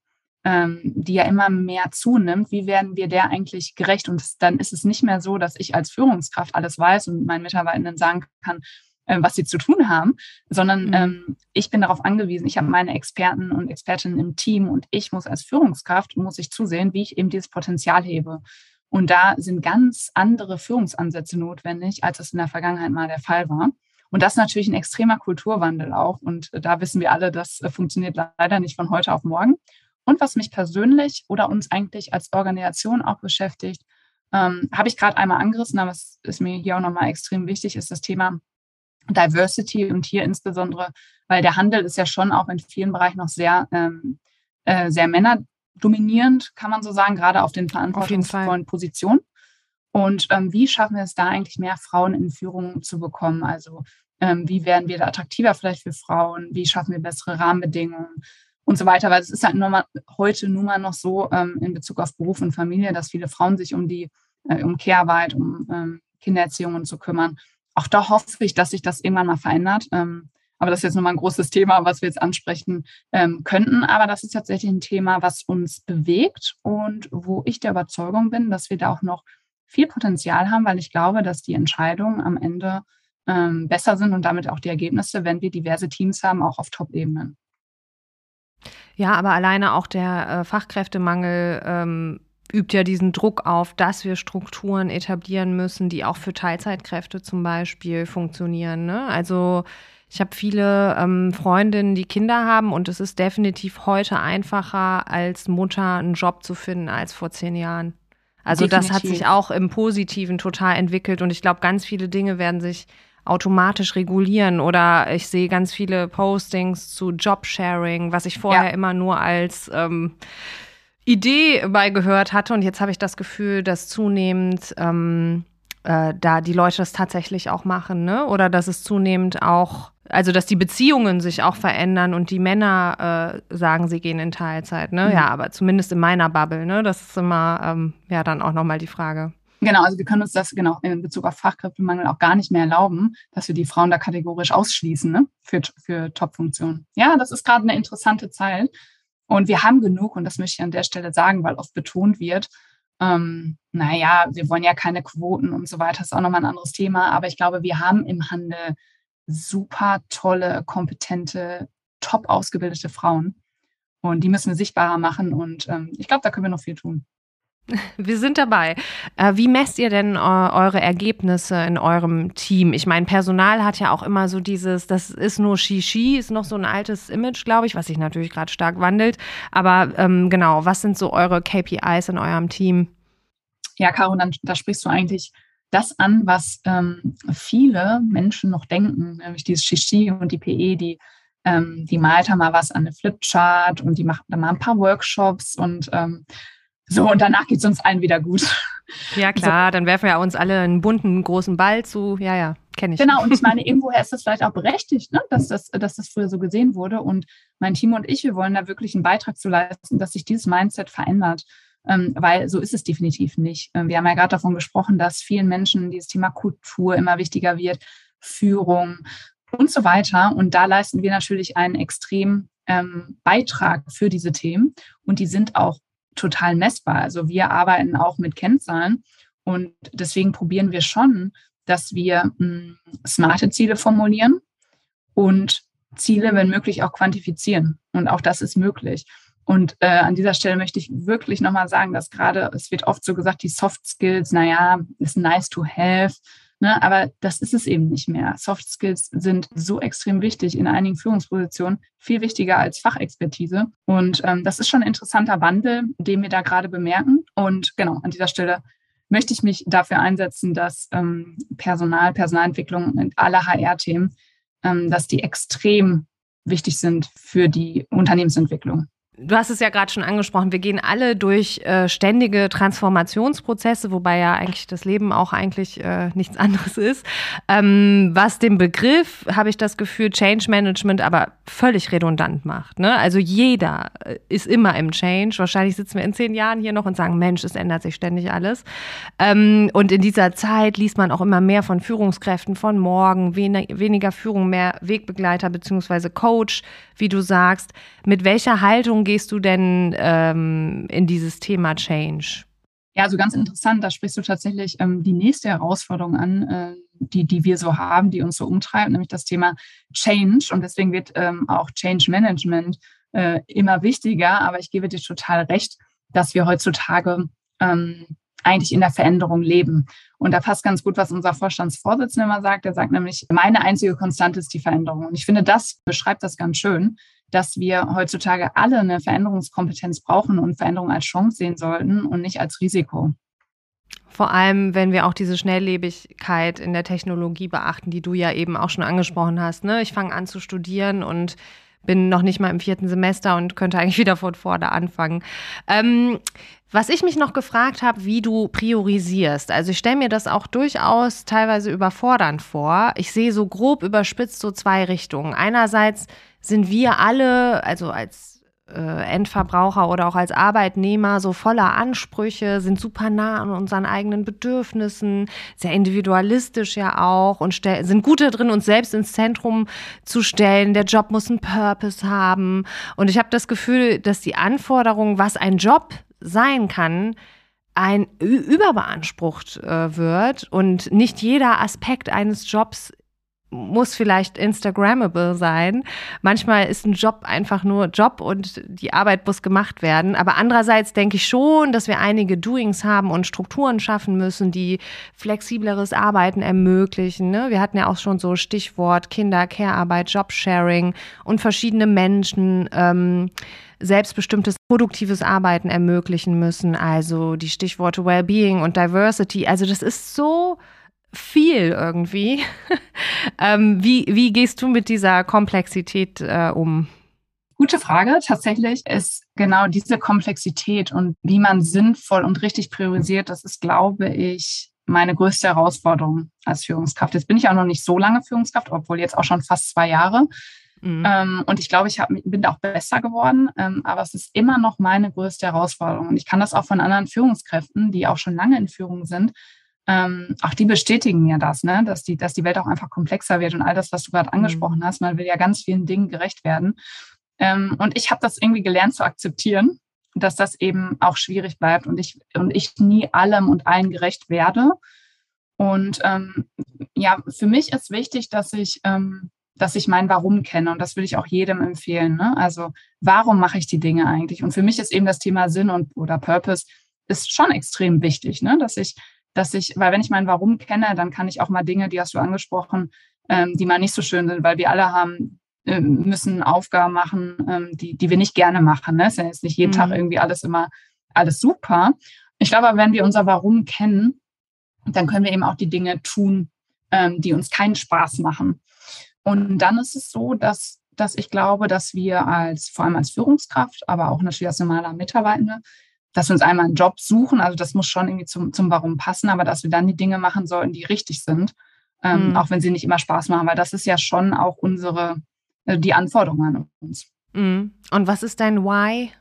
ähm, die ja immer mehr zunimmt, wie werden wir der eigentlich gerecht? Und dann ist es nicht mehr so, dass ich als Führungskraft alles weiß und meinen Mitarbeitenden sagen kann, äh, was sie zu tun haben, sondern mhm. ähm, ich bin darauf angewiesen, ich habe meine Experten und Expertinnen im Team und ich muss als Führungskraft, muss ich zusehen, wie ich eben dieses Potenzial hebe. Und da sind ganz andere Führungsansätze notwendig, als es in der Vergangenheit mal der Fall war. Und das ist natürlich ein extremer Kulturwandel auch. Und da wissen wir alle, das äh, funktioniert leider nicht von heute auf morgen. Und was mich persönlich oder uns eigentlich als Organisation auch beschäftigt, ähm, habe ich gerade einmal angerissen, aber es ist mir hier auch nochmal extrem wichtig, ist das Thema Diversity und hier insbesondere, weil der Handel ist ja schon auch in vielen Bereichen noch sehr, ähm, äh, sehr Männer dominierend, kann man so sagen, gerade auf den verantwortungsvollen Positionen. Und ähm, wie schaffen wir es da eigentlich mehr Frauen in Führung zu bekommen? Also ähm, wie werden wir da attraktiver vielleicht für Frauen? Wie schaffen wir bessere Rahmenbedingungen und so weiter? Weil es ist halt nur mal, heute nun mal noch so ähm, in Bezug auf Beruf und Familie, dass viele Frauen sich um die äh, um Care-Arbeit, um ähm, Kindererziehungen zu kümmern. Auch da hoffe ich, dass sich das irgendwann mal verändert. Ähm, aber das ist jetzt nochmal ein großes Thema, was wir jetzt ansprechen ähm, könnten. Aber das ist tatsächlich ein Thema, was uns bewegt und wo ich der Überzeugung bin, dass wir da auch noch viel Potenzial haben, weil ich glaube, dass die Entscheidungen am Ende ähm, besser sind und damit auch die Ergebnisse, wenn wir diverse Teams haben, auch auf Top-Ebenen. Ja, aber alleine auch der äh, Fachkräftemangel ähm, übt ja diesen Druck auf, dass wir Strukturen etablieren müssen, die auch für Teilzeitkräfte zum Beispiel funktionieren. Ne? Also ich habe viele ähm, Freundinnen, die Kinder haben und es ist definitiv heute einfacher, als Mutter einen Job zu finden als vor zehn Jahren. Also Definitiv. das hat sich auch im Positiven total entwickelt und ich glaube, ganz viele Dinge werden sich automatisch regulieren oder ich sehe ganz viele Postings zu Jobsharing, was ich vorher ja. immer nur als ähm, Idee beigehört hatte und jetzt habe ich das Gefühl, dass zunehmend ähm, äh, da die Leute das tatsächlich auch machen, ne? Oder dass es zunehmend auch also dass die Beziehungen sich auch verändern und die Männer äh, sagen, sie gehen in Teilzeit, ne? Mhm. Ja, aber zumindest in meiner Bubble, ne? Das ist immer ähm, ja dann auch nochmal die Frage. Genau, also wir können uns das genau in Bezug auf Fachkräftemangel auch gar nicht mehr erlauben, dass wir die Frauen da kategorisch ausschließen ne? für, für Top-Funktionen. Ja, das ist gerade eine interessante Zeit. Und wir haben genug, und das möchte ich an der Stelle sagen, weil oft betont wird, ähm, naja, wir wollen ja keine Quoten und so weiter, das ist auch nochmal ein anderes Thema. Aber ich glaube, wir haben im Handel super tolle, kompetente, top ausgebildete Frauen. Und die müssen wir sichtbarer machen. Und ähm, ich glaube, da können wir noch viel tun. *laughs* Wir sind dabei. Äh, wie messt ihr denn äh, eure Ergebnisse in eurem Team? Ich meine, Personal hat ja auch immer so dieses, das ist nur Shishi, ist noch so ein altes Image, glaube ich, was sich natürlich gerade stark wandelt. Aber ähm, genau, was sind so eure KPIs in eurem Team? Ja, Caro, dann, da sprichst du eigentlich das an, was ähm, viele Menschen noch denken, nämlich dieses Shishi und die PE, die, ähm, die malt da mal was an eine Flipchart und die macht dann mal ein paar Workshops und ähm, so, und danach geht es uns allen wieder gut. Ja, klar, so. dann werfen wir uns alle einen bunten, großen Ball zu. Ja, ja, kenne ich. Genau, und ich meine, *laughs* irgendwoher ist das vielleicht auch berechtigt, ne? dass, das, dass das früher so gesehen wurde. Und mein Team und ich, wir wollen da wirklich einen Beitrag zu leisten, dass sich dieses Mindset verändert weil so ist es definitiv nicht. Ähm, wir haben ja gerade davon gesprochen, dass vielen Menschen dieses Thema Kultur immer wichtiger wird, Führung und so weiter. Und da leisten wir natürlich einen extremen ähm, Beitrag für diese Themen und die sind auch total messbar. Also wir arbeiten auch mit Kennzahlen und deswegen probieren wir schon, dass wir mh, hm, smarte Ziele formulieren und Ziele, wenn möglich, auch quantifizieren. Und auch das ist möglich. Und äh, an dieser Stelle möchte ich wirklich nochmal sagen, dass gerade, es wird oft so gesagt, die Soft Skills, naja, ist nice to have. Ne, aber das ist es eben nicht mehr. Soft Skills sind so extrem wichtig in einigen Führungspositionen, viel wichtiger als Fachexpertise. Und ähm, das ist schon ein interessanter Wandel, den wir da gerade bemerken. Und genau, an dieser Stelle möchte ich mich dafür einsetzen, dass ähm, Personal, Personalentwicklung und alle HR-Themen, ähm, dass die extrem wichtig sind für die Unternehmensentwicklung. Du hast es ja gerade schon angesprochen, wir gehen alle durch äh, ständige Transformationsprozesse, wobei ja eigentlich das Leben auch eigentlich äh, nichts *laughs* anderes ist. Ähm, was den Begriff, habe ich das Gefühl, Change Management aber völlig redundant macht. Ne? Also jeder äh, ist immer im Change. Wahrscheinlich sitzen wir in zehn Jahren hier noch und sagen, Mensch, es ändert sich ständig alles. Ähm, und in dieser Zeit liest man auch immer mehr von Führungskräften von morgen, wen weniger Führung, mehr Wegbegleiter beziehungsweise Coach, wie du sagst. Mit welcher Haltung gehst du denn ähm, in dieses Thema Change? Ja, also ganz interessant, da sprichst du tatsächlich ähm, die nächste Herausforderung an, äh, die, die wir so haben, die uns so umtreibt, nämlich das Thema Change. Und deswegen wird ähm, auch Change Management äh, immer wichtiger. Aber ich gebe dir total recht, dass wir heutzutage ähm, eigentlich in der Veränderung leben. Und da passt ganz gut, was unser Vorstandsvorsitzender immer sagt. Er sagt nämlich, meine einzige Konstante ist die Veränderung. Und ich finde, das beschreibt das ganz schön dass wir heutzutage alle eine Veränderungskompetenz brauchen und Veränderung als Chance sehen sollten und nicht als Risiko. Vor allem, wenn wir auch diese Schnelllebigkeit in der Technologie beachten, die du ja eben auch schon angesprochen hast. Ne? Ich fange an zu studieren und bin noch nicht mal im vierten Semester und könnte eigentlich wieder von vorne anfangen. Ähm, was ich mich noch gefragt habe, wie du priorisierst. Also ich stelle mir das auch durchaus teilweise überfordernd vor. Ich sehe so grob überspitzt so zwei Richtungen. Einerseits sind wir alle, also als Endverbraucher oder auch als Arbeitnehmer, so voller Ansprüche, sind super nah an unseren eigenen Bedürfnissen, sehr individualistisch ja auch und sind gut darin, uns selbst ins Zentrum zu stellen. Der Job muss einen Purpose haben. Und ich habe das Gefühl, dass die Anforderung, was ein Job sein kann, ein überbeansprucht äh, wird und nicht jeder Aspekt eines Jobs muss vielleicht Instagrammable sein. Manchmal ist ein Job einfach nur Job und die Arbeit muss gemacht werden. Aber andererseits denke ich schon, dass wir einige Doings haben und Strukturen schaffen müssen, die flexibleres Arbeiten ermöglichen. Ne? Wir hatten ja auch schon so Stichwort Kinder, Care-Arbeit, Jobsharing und verschiedene Menschen. Ähm, selbstbestimmtes, produktives Arbeiten ermöglichen müssen. Also die Stichworte Wellbeing und Diversity. Also das ist so viel irgendwie. *laughs* ähm, wie, wie gehst du mit dieser Komplexität äh, um? Gute Frage. Tatsächlich ist genau diese Komplexität und wie man sinnvoll und richtig priorisiert, das ist, glaube ich, meine größte Herausforderung als Führungskraft. Jetzt bin ich auch noch nicht so lange Führungskraft, obwohl jetzt auch schon fast zwei Jahre. Mhm. Ähm, und ich glaube, ich hab, bin auch besser geworden, ähm, aber es ist immer noch meine größte Herausforderung. Und ich kann das auch von anderen Führungskräften, die auch schon lange in Führung sind, ähm, auch die bestätigen mir das, ne? dass, die, dass die Welt auch einfach komplexer wird und all das, was du gerade mhm. angesprochen hast. Man will ja ganz vielen Dingen gerecht werden. Ähm, und ich habe das irgendwie gelernt zu akzeptieren, dass das eben auch schwierig bleibt und ich, und ich nie allem und allen gerecht werde. Und ähm, ja, für mich ist wichtig, dass ich, ähm, dass ich mein Warum kenne und das will ich auch jedem empfehlen. Ne? Also warum mache ich die Dinge eigentlich? Und für mich ist eben das Thema Sinn und oder Purpose ist schon extrem wichtig, ne? dass ich, dass ich, weil wenn ich mein Warum kenne, dann kann ich auch mal Dinge, die hast du angesprochen, ähm, die mal nicht so schön sind, weil wir alle haben ähm, müssen Aufgaben machen, ähm, die, die wir nicht gerne machen. Ne? Es ist ja jetzt nicht jeden mhm. Tag irgendwie alles immer alles super. Ich glaube, wenn wir unser Warum kennen, dann können wir eben auch die Dinge tun, ähm, die uns keinen Spaß machen. Und dann ist es so, dass, dass ich glaube, dass wir als, vor allem als Führungskraft, aber auch natürlich als normaler Mitarbeitende, dass wir uns einmal einen Job suchen, also das muss schon irgendwie zum, zum Warum passen, aber dass wir dann die Dinge machen sollten, die richtig sind, ähm, mhm. auch wenn sie nicht immer Spaß machen, weil das ist ja schon auch unsere, äh, die Anforderungen an uns. Mhm. Und was ist dein Why?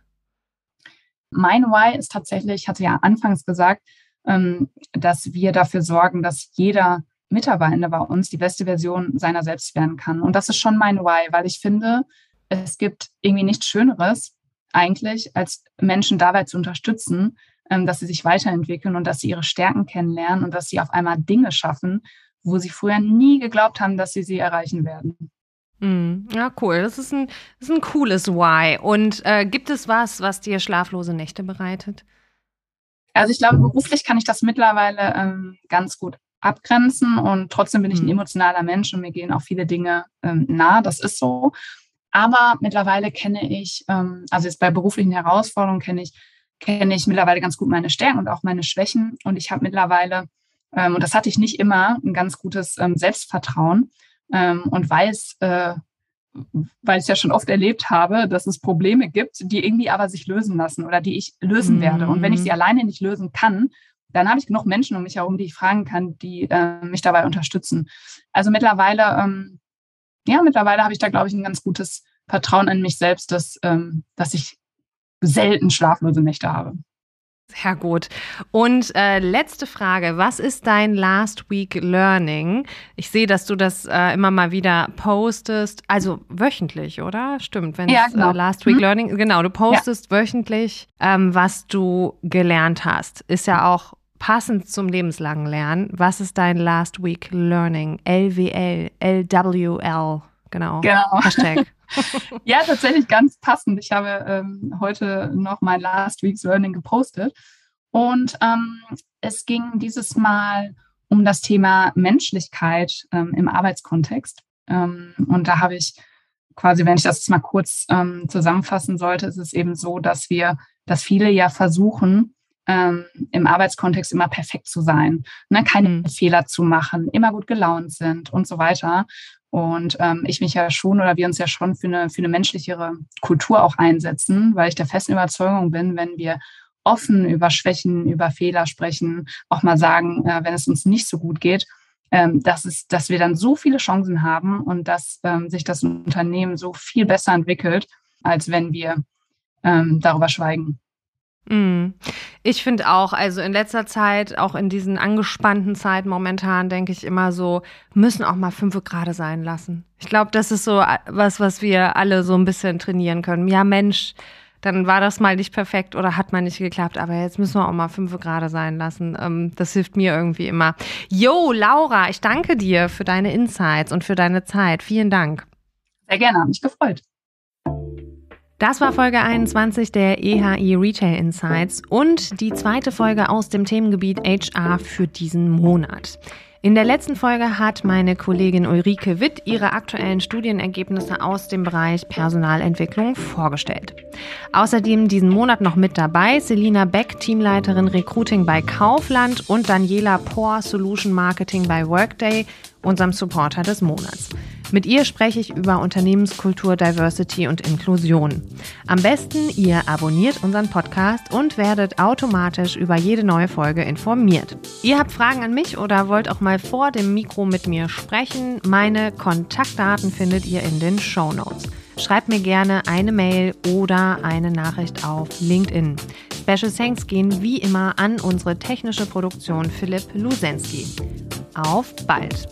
Mein Why ist tatsächlich, ich hatte ja anfangs gesagt, ähm, dass wir dafür sorgen, dass jeder Mitarbeitende bei uns die beste Version seiner selbst werden kann. Und das ist schon mein Why, weil ich finde, es gibt irgendwie nichts Schöneres eigentlich, als Menschen dabei zu unterstützen, ähm, dass sie sich weiterentwickeln und dass sie ihre Stärken kennenlernen und dass sie auf einmal Dinge schaffen, wo sie früher nie geglaubt haben, dass sie sie erreichen werden. Mm, ja, cool. Das ist ein, das ist ein cooles Why. Und äh, gibt es was, was dir schlaflose Nächte bereitet? Also ich glaube, beruflich kann ich das mittlerweile ähm, ganz gut abgrenzen und trotzdem bin ich ein mm. emotionaler Mensch und mir gehen auch viele Dinge ähm, nah. Das ist so. Aber mittlerweile kenne ich, ähm, also jetzt bei beruflichen Herausforderungen kenne ich, kenne ich mittlerweile ganz gut meine Stärken und auch meine Schwächen. Und ich habe mittlerweile, ähm, und das hatte ich nicht immer, ein ganz gutes ähm, Selbstvertrauen ähm, und weiß, äh, weil ich es ja schon oft erlebt habe, dass es Probleme gibt, die irgendwie aber sich lösen lassen oder die ich lösen mhm. werde. Und wenn ich sie alleine nicht lösen kann, dann habe ich genug Menschen um mich herum, die ich fragen kann, die äh, mich dabei unterstützen. Also mittlerweile, ähm, ja, mittlerweile habe ich da, glaube ich, ein ganz gutes Vertrauen in mich selbst, dass, ähm, dass ich selten schlaflose Nächte habe. Sehr gut. Und äh, letzte Frage. Was ist dein Last Week Learning? Ich sehe, dass du das äh, immer mal wieder postest. Also wöchentlich, oder? Stimmt. Wenn ja, genau. Äh, Last Week mhm. Learning, genau, du postest ja. wöchentlich, ähm, was du gelernt hast. Ist ja auch passend zum lebenslangen Lernen. Was ist dein Last Week Learning? LWL, LWL, genau. Genau. Hashtag. *laughs* ja, tatsächlich ganz passend. Ich habe ähm, heute noch mein Last Week's Learning gepostet. Und ähm, es ging dieses Mal um das Thema Menschlichkeit ähm, im Arbeitskontext. Ähm, und da habe ich quasi, wenn ich das mal kurz ähm, zusammenfassen sollte, ist es eben so, dass wir, dass viele ja versuchen, ähm, im Arbeitskontext immer perfekt zu sein, ne? keine mhm. Fehler zu machen, immer gut gelaunt sind und so weiter. Und ähm, ich mich ja schon oder wir uns ja schon für eine, für eine menschlichere Kultur auch einsetzen, weil ich der festen Überzeugung bin, wenn wir offen über Schwächen, über Fehler sprechen, auch mal sagen, äh, wenn es uns nicht so gut geht, ähm, dass, es, dass wir dann so viele Chancen haben und dass ähm, sich das Unternehmen so viel besser entwickelt, als wenn wir ähm, darüber schweigen. Mm. Ich finde auch, also in letzter Zeit, auch in diesen angespannten Zeiten momentan, denke ich immer so, müssen auch mal fünf Grad sein lassen. Ich glaube, das ist so was, was wir alle so ein bisschen trainieren können. Ja, Mensch, dann war das mal nicht perfekt oder hat mal nicht geklappt, aber jetzt müssen wir auch mal fünf Grad sein lassen. Ähm, das hilft mir irgendwie immer. Jo, Laura, ich danke dir für deine Insights und für deine Zeit. Vielen Dank. Sehr gerne, mich gefreut. Das war Folge 21 der EHI Retail Insights und die zweite Folge aus dem Themengebiet HR für diesen Monat. In der letzten Folge hat meine Kollegin Ulrike Witt ihre aktuellen Studienergebnisse aus dem Bereich Personalentwicklung vorgestellt. Außerdem diesen Monat noch mit dabei Selina Beck, Teamleiterin Recruiting bei Kaufland und Daniela Pohr, Solution Marketing bei Workday, unserem Supporter des Monats. Mit ihr spreche ich über Unternehmenskultur, Diversity und Inklusion. Am besten, ihr abonniert unseren Podcast und werdet automatisch über jede neue Folge informiert. Ihr habt Fragen an mich oder wollt auch mal vor dem Mikro mit mir sprechen? Meine Kontaktdaten findet ihr in den Show Notes. Schreibt mir gerne eine Mail oder eine Nachricht auf LinkedIn. Special Thanks gehen wie immer an unsere technische Produktion Philipp Lusensky. Auf bald!